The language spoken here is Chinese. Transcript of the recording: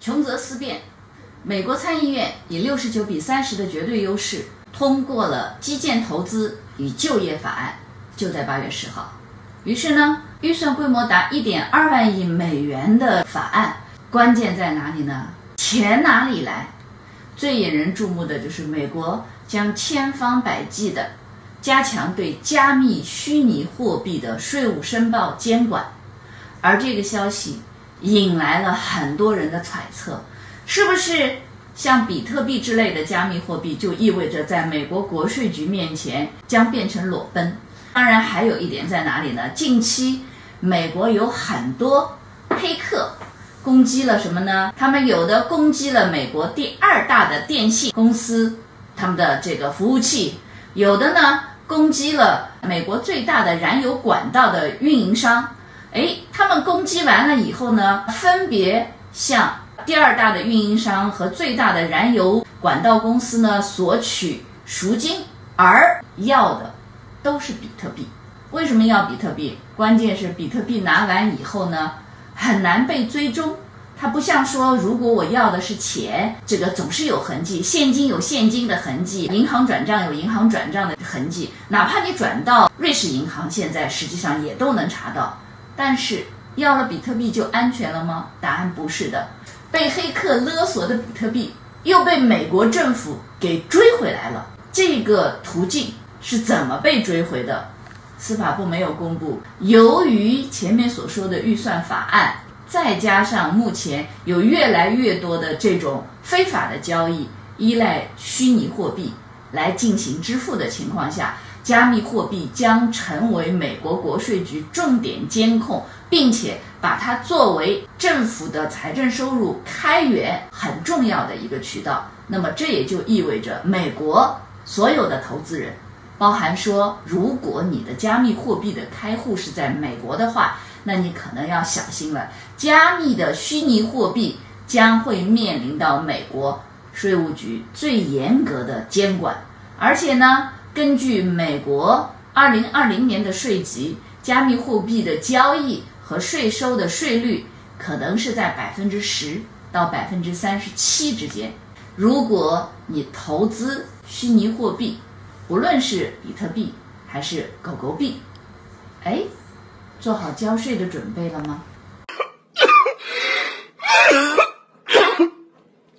穷则思变，美国参议院以六十九比三十的绝对优势通过了基建投资与就业法案，就在八月十号。于是呢，预算规模达一点二万亿美元的法案，关键在哪里呢？钱哪里来？最引人注目的就是美国将千方百计的加强对加密虚拟货币的税务申报监管，而这个消息引来了很多人的揣测，是不是像比特币之类的加密货币就意味着在美国国税局面前将变成裸奔？当然，还有一点在哪里呢？近期美国有很多黑客。攻击了什么呢？他们有的攻击了美国第二大的电信公司，他们的这个服务器；有的呢攻击了美国最大的燃油管道的运营商。哎，他们攻击完了以后呢，分别向第二大的运营商和最大的燃油管道公司呢索取赎金，而要的都是比特币。为什么要比特币？关键是比特币拿完以后呢？很难被追踪，它不像说，如果我要的是钱，这个总是有痕迹，现金有现金的痕迹，银行转账有银行转账的痕迹，哪怕你转到瑞士银行，现在实际上也都能查到。但是要了比特币就安全了吗？答案不是的，被黑客勒索的比特币又被美国政府给追回来了。这个途径是怎么被追回的？司法部没有公布。由于前面所说的预算法案，再加上目前有越来越多的这种非法的交易，依赖虚拟货币来进行支付的情况下，加密货币将成为美国国税局重点监控，并且把它作为政府的财政收入开源很重要的一个渠道。那么这也就意味着美国所有的投资人。包含说，如果你的加密货币的开户是在美国的话，那你可能要小心了。加密的虚拟货币将会面临到美国税务局最严格的监管，而且呢，根据美国二零二零年的税级，加密货币的交易和税收的税率可能是在百分之十到百分之三十七之间。如果你投资虚拟货币，不论是比特币还是狗狗币，哎，做好交税的准备了吗？